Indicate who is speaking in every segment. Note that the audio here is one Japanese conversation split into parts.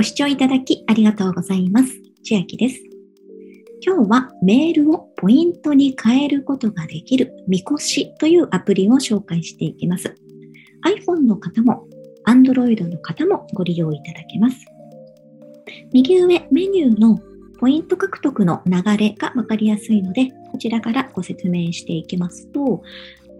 Speaker 1: ご視聴いただきありがとうございます。千秋です。今日はメールをポイントに変えることができるみこしというアプリを紹介していきます。iPhone の方も Android の方もご利用いただけます。右上メニューのポイント獲得の流れがわかりやすいので、こちらからご説明していきますと、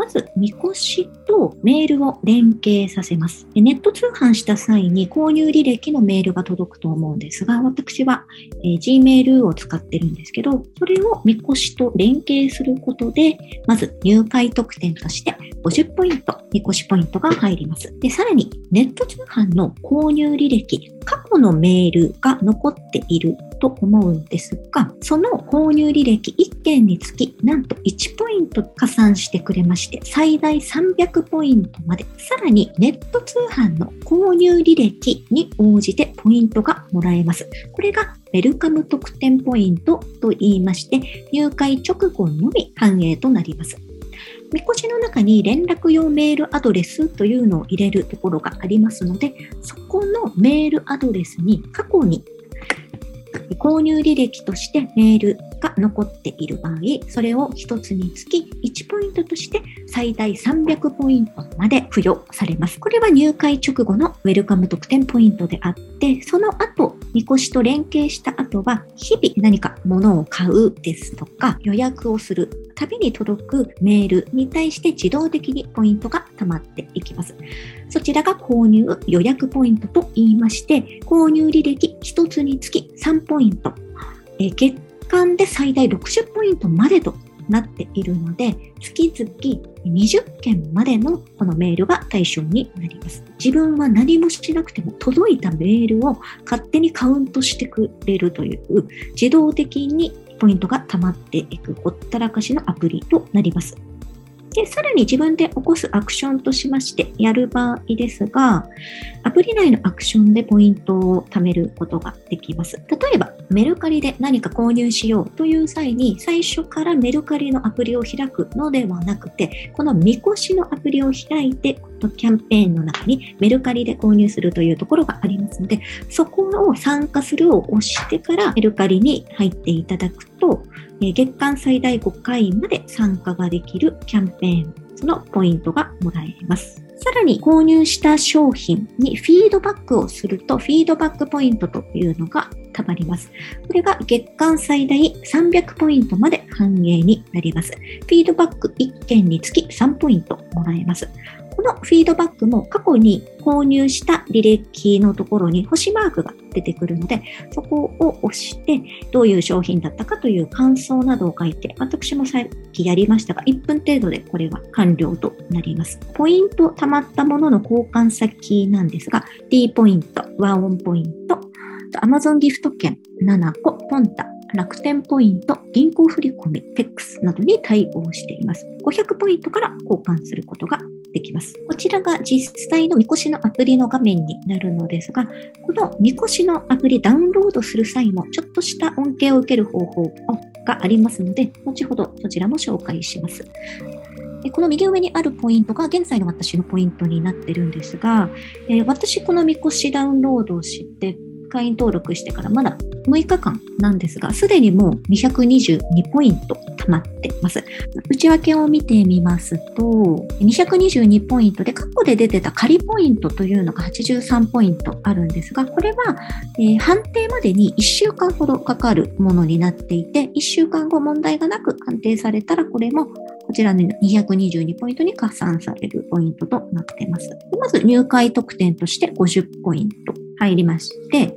Speaker 1: まず、みこしとメールを連携させます。ネット通販した際に購入履歴のメールが届くと思うんですが、私は、えー、Gmail を使ってるんですけど、それをみこしと連携することで、まず入会特典として50ポイント、みこしポイントが入ります。で、さらにネット通販の購入履歴、過去のメールが残っていると思うんですが、その購入履歴1件につき、なんと1ポイント加算してくれまして、最大300ポイントまで、さらにネット通販の購入履歴に応じてポイントがもらえます。これがウェルカム特典ポイントと言いまして、入会直後のみ反映となります。みこしの中に連絡用メールアドレスというのを入れるところがありますので、そこのメールアドレスに過去に購入履歴としてメールが残っている場合、それを1つにつき1ポイントとして最大300ポイントまで付与されます。これは入会直後のウェルカム特典ポイントであって、その後、みこしと連携した後は、日々何か物を買うですとか、予約をする度に届くメールに対して自動的にポイントが溜まっていきます。そちらが購入予約ポイントと言いまして、購入履歴1つにつき3ポイント、え月間で最大60ポイントまでとなっているので、月々20件までのこのメールが対象になります。自分は何もしなくても届いたメールを勝手にカウントしてくれるという自動的にポイントが溜まっていくほったらかしのアプリとなります。で、さらに自分で起こすアクションとしましてやる場合ですが、アプリ内のアクションでポイントを貯めることができます。例えば、メルカリで何か購入しようという際に、最初からメルカリのアプリを開くのではなくて、このみこしのアプリを開いて、キャンペーンの中にメルカリで購入するというところがありますので、そこを参加するを押してからメルカリに入っていただくと、月間最大5回まで参加ができるキャンペーン、そのポイントがもらえます。さらに購入した商品にフィードバックをすると、フィードバックポイントというのがたまります。これが月間最大300ポイントまで反映になります。フィードバック1件につき3ポイントもらえます。このフィードバックも過去に購入した履歴のところに星マークが出てくるので、そこを押して、どういう商品だったかという感想などを書いて、私もさっきやりましたが、1分程度でこれは完了となります。ポイント貯まったものの交換先なんですが、D ポイント、ワンオンポイント、Amazon ギフト券7個、ポンタ、楽天ポイント、銀行振込、PEX などに対応しています。500ポイントから交換することができます。こちらが実際のみこしのアプリの画面になるのですが、このみこしのアプリダウンロードする際も、ちょっとした恩恵を受ける方法がありますので、後ほどそちらも紹介します。この右上にあるポイントが現在の私のポイントになってるんですが、私このみこしダウンロードをして会員登録してからまだ6日間なんですが、すでにもう222ポイント溜まってます。内訳を見てみますと、222ポイントで過去で出てた仮ポイントというのが83ポイントあるんですが、これは、えー、判定までに1週間ほどかかるものになっていて、1週間後問題がなく判定されたら、これもこちらの222ポイントに加算されるポイントとなっています。まず入会特典として50ポイント。入りまして、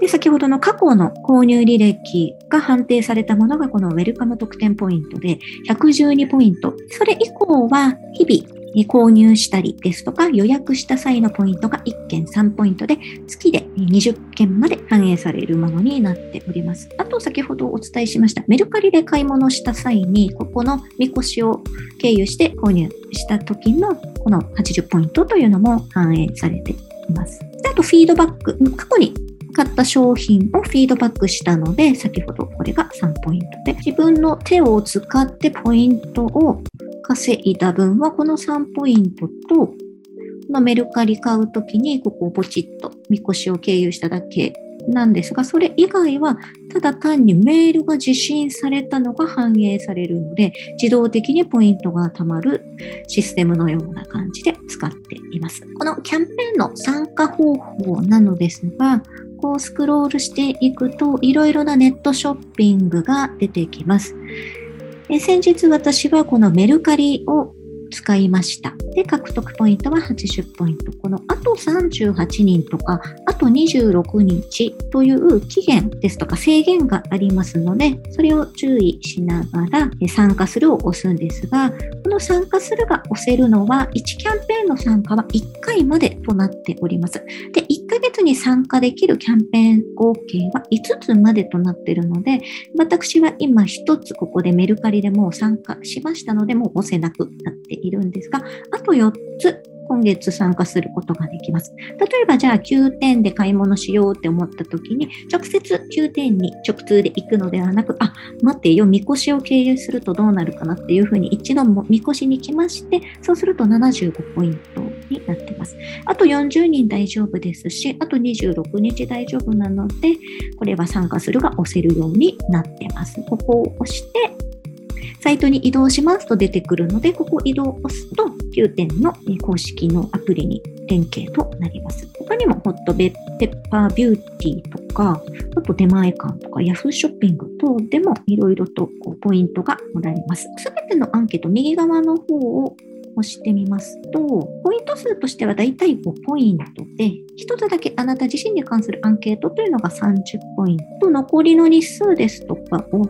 Speaker 1: で、先ほどの過去の購入履歴が判定されたものがこのウェルカム特典ポイントで112ポイント。それ以降は日々購入したりですとか予約した際のポイントが1件3ポイントで月で20件まで反映されるものになっております。あと先ほどお伝えしましたメルカリで買い物した際にここのみこしを経由して購入した時のこの80ポイントというのも反映されています。あとフィードバック、過去に買った商品をフィードバックしたので、先ほどこれが3ポイントで、自分の手を使ってポイントを稼いだ分は、この3ポイントと、のメルカリ買うときに、ここをポチッと、みこしを経由しただけなんですが、それ以外は、ただ単にメールが受信されたのが反映されるので、自動的にポイントが貯まるシステムのような感じで使っています。このキャンペーンの参加方法なのですが、こうスクロールしていくと、いろいろなネットショッピングが出てきます。先日私はこのメルカリを使いました。で、獲得ポイントは80ポイント。このあと38人とか、あと26日という期限ですとか制限がありますので、それを注意しながら参加するを押すんですが、の参加するが押せるのは、1キャンペーンの参加は1回までとなっております。で、1ヶ月に参加できるキャンペーン合計は5つまでとなっているので、私は今1つここでメルカリでもう参加しましたので、もう押せなくなっているんですが、あと4つ今月参加することができます。例えばじゃあ9点で買い物しようって思った時に、直接9点に直通で行くのではなく、あ、待ってよ、みこしを経由するとどうなるかなっていうふうに一度もみこしに来まして、そうすると75ポイントになってます。あと40人大丈夫ですし、あと26日大丈夫なので、これは参加するが押せるようになってます。ここを押して、サイトに移動しますと出てくるので、ここ移動を押すと、9点の公式のアプリに連携となります。他にもホットペッパービューティーとか、あと出前館とかヤフーショッピング等でもいろいろとこうポイントがもらえます。すべてのアンケート、右側の方を押してみますと、ポイント数としてはだいたい5ポイントで、一つだけあなた自身に関するアンケートというのが30ポイント、残りの日数ですとかを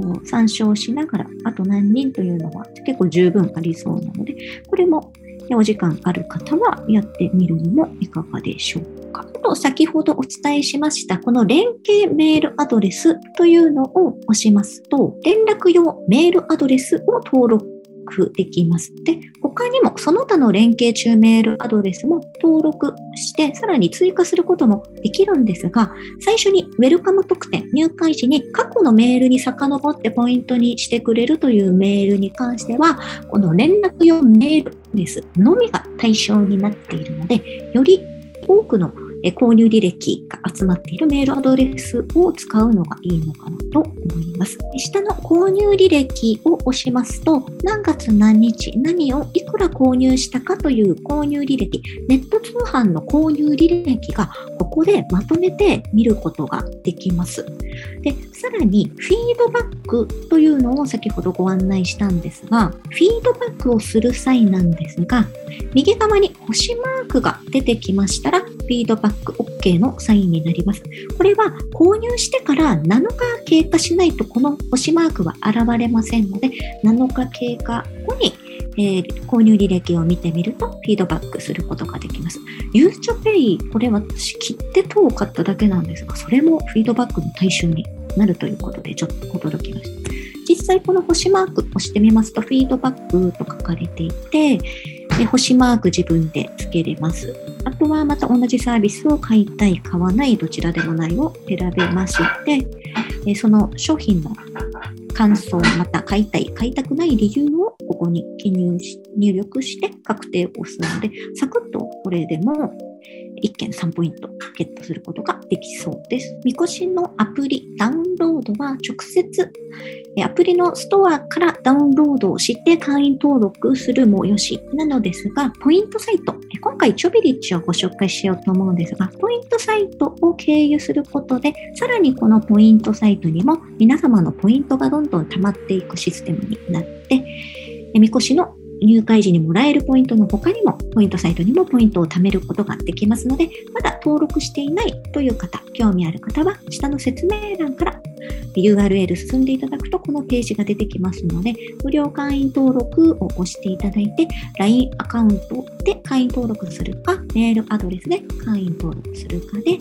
Speaker 1: こう参照しながら、あと何人というのは結構十分ありそうなので、これもお時間ある方はやってみるのもいかがでしょうか。と先ほどお伝えしました、この連携メールアドレスというのを押しますと、連絡用メールアドレスを登録付できます。で、他にもその他の連携中メールアドレスも登録して、さらに追加することもできるんですが、最初にウェルカム特典、入会時に過去のメールに遡ってポイントにしてくれるというメールに関しては、この連絡用メールですのみが対象になっているので、より多くの購入履歴が集まっているメールアドレスを使うのがいいのかなと思います。下の購入履歴を押しますと、何月何日、何をいくら購入したかという購入履歴、ネット通販の購入履歴がここでまとめて見ることができます。で、さらにフィードバックというのを先ほどご案内したんですが、フィードバックをする際なんですが、右側に星マークが出てきましたら、フィードバック OK のサインになります。これは購入してから7日経過しないとこの星マークは現れませんので、7日経過後にえー、購入履歴を見てみるとフィードバックすることができます。ゆうちょペイ、これ私切って等を買っただけなんですが、それもフィードバックの対象になるということでちょっと驚きました。実際この星マーク押してみますと、フィードバックと書かれていて、で星マーク自分で付けれます。あとはまた同じサービスを買いたい、買わない、どちらでもないを選べまして、その商品の感想、また買いたい、買いたくない理由をここに記入し、入力して確定を押すので、サクッとこれでも1件3ポイントゲットすることができそうです。みこしのアプリダウンロードは直接アプリのストアからダウンロードをして会員登録するもよしなのですが、ポイントサイト、今回チョビリッチをご紹介しようと思うんですが、ポイントサイトを経由することで、さらにこのポイントサイトにも皆様のポイントがどんどん溜まっていくシステムになって、みこしの入会時にもらえるポイントの他にも、ポイントサイトにもポイントを貯めることができますので、まだ登録していないという方、興味ある方は、下の説明欄から URL 進んでいただくと、このページが出てきますので、無料会員登録を押していただいて、LINE アカウントで会員登録するか、メールアドレスで会員登録するかで、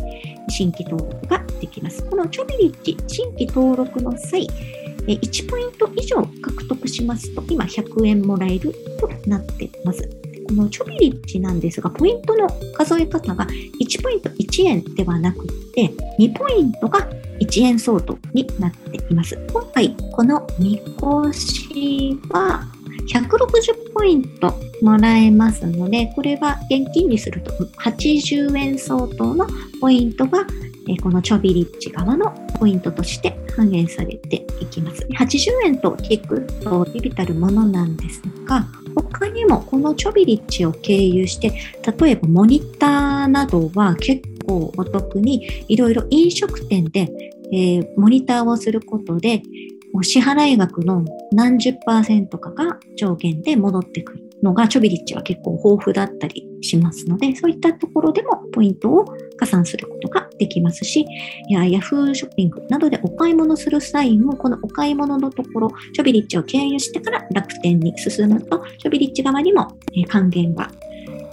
Speaker 1: 新規登録ができます。このチョビリッチ新規登録の際、1ポイント以上獲得しますと、今100円もらえるとなっています。このチョビリッチなんですが、ポイントの数え方が1ポイント1円ではなくて、2ポイントが1円相当になっています。今回、このみこしは160ポイントもらえますので、これは現金にすると80円相当のポイントが、このチョビリッチ側のポイントとして反映されていきます。80円と聞くとビビたるものなんですが、他にもこのチョビリッチを経由して、例えばモニターなどは結構お得にいろいろ飲食店で、えー、モニターをすることで、支払い額の何十パーセントかが上限で戻ってくるのが、チョビリッチは結構豊富だったりしますので、そういったところでもポイントを加算することができますし、いやヤフーショッピングなどでお買い物する際も、このお買い物のところ、チョビリッチを経由してから楽天に進むと、チョビリッチ側にも還元が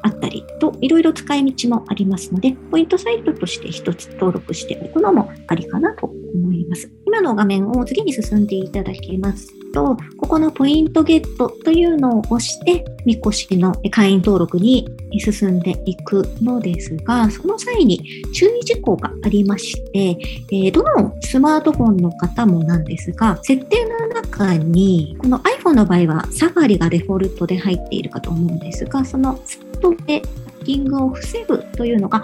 Speaker 1: あったりと、いろいろ使い道もありますので、ポイントサイトとして一つ登録しておくのもありかなと思います。今の画面を次に進んでいただきますと、ここのポイントゲットというのを押して、みこしの会員登録に進んでいくのですが、その際に注意事項がありまして、えどのスマートフォンの方もなんですが、設定の中に、この iPhone の場合はサファリがデフォルトで入っているかと思うんですが、そのトでハッキングを防ぐというのが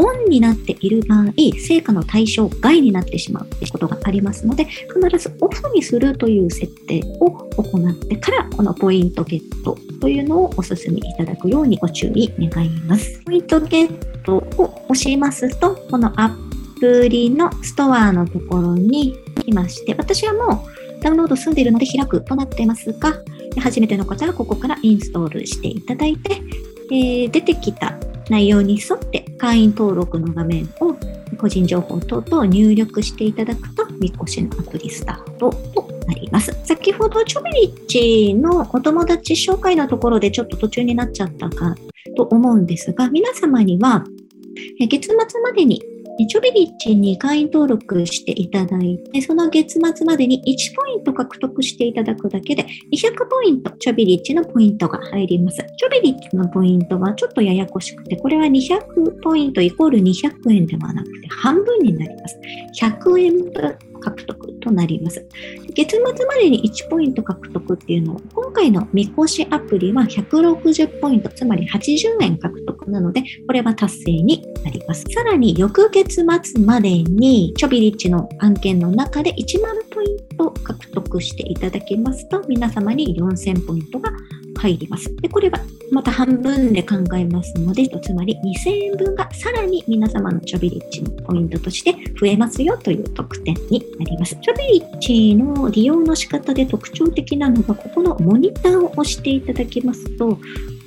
Speaker 1: オンになっている場合、成果の対象外になってしまうということがありますので、必ずオフにするという設定を行ってから、このポイントゲットというのをお勧めいただくようにご注意願います。ポイントゲットを押しますと、このアプリのストアのところに来まして、私はもうダウンロード済んでいるので開くとなっていますが、初めての方はここからインストールしていただいて、えー、出てきた内容に沿って会員登録の画面を個人情報等々入力していただくと、みこしのアプリスタートとなります。先ほどチョビリッチのお友達紹介のところでちょっと途中になっちゃったかと思うんですが、皆様には月末までにチョビリッチに会員登録していただいて、その月末までに1ポイント獲得していただくだけで、200ポイント、チョビリッチのポイントが入ります。チョビリッチのポイントはちょっとややこしくて、これは200ポイントイコール200円ではなくて、半分になります。100円分獲得となります。月末までに1ポイント獲得っていうのは、今回の見越しアプリは160ポイント、つまり80円獲得なので、これは達成になります。さらに、翌月末までに、チョビリッチの案件の中で1万ポイント獲得していただけますと、皆様に4000ポイントが入ります。で、これはまた半分で考えますので、つまり2000円分がさらに皆様のチョビリッチのポイントとして増えますよという特典になります。チョビリッチの利用の仕方で特徴的なのが、ここのモニターを押していただきますと、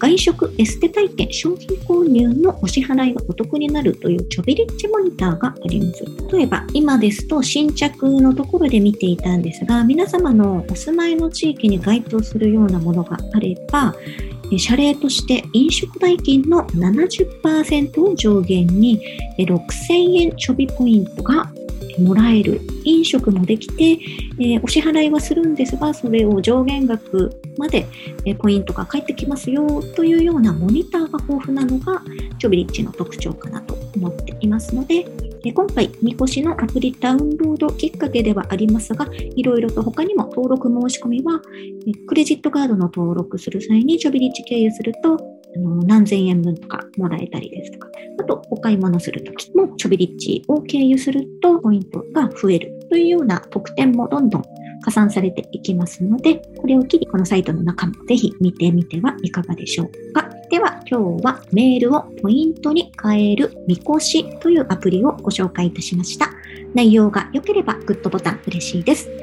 Speaker 1: 外食、エステ体験、商品購入のお支払いがお得になるというチョビリッチモニターがあります。例えば、今ですと新着のところで見ていたんですが、皆様のお住まいの地域に該当するようなものがあれば、謝礼として飲食代金の70%を上限に6000円ちょびポイントがもらえる飲食もできて、えー、お支払いはするんですがそれを上限額まで、え、ポイントが返ってきますよというようなモニターが豊富なのがチョビリッチの特徴かなと思っていますのでえ今回、みこしのアプリダウンロードきっかけではありますが、いろいろと他にも登録申し込みは、えクレジットカードの登録する際にチョビリッチ経由すると、あの何千円分とかもらえたりですとか、あとお買い物するときもチョビリッチを経由するとポイントが増えるというような特典もどんどん加算されていきますので、これを機にこのサイトの中もぜひ見てみてはいかがでしょうか。では今日はメールをポイントに変えるみこしというアプリをご紹介いたしました。内容が良ければグッドボタン嬉しいです。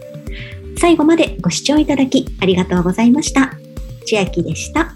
Speaker 1: 最後までご視聴いただきありがとうございました。千秋でした。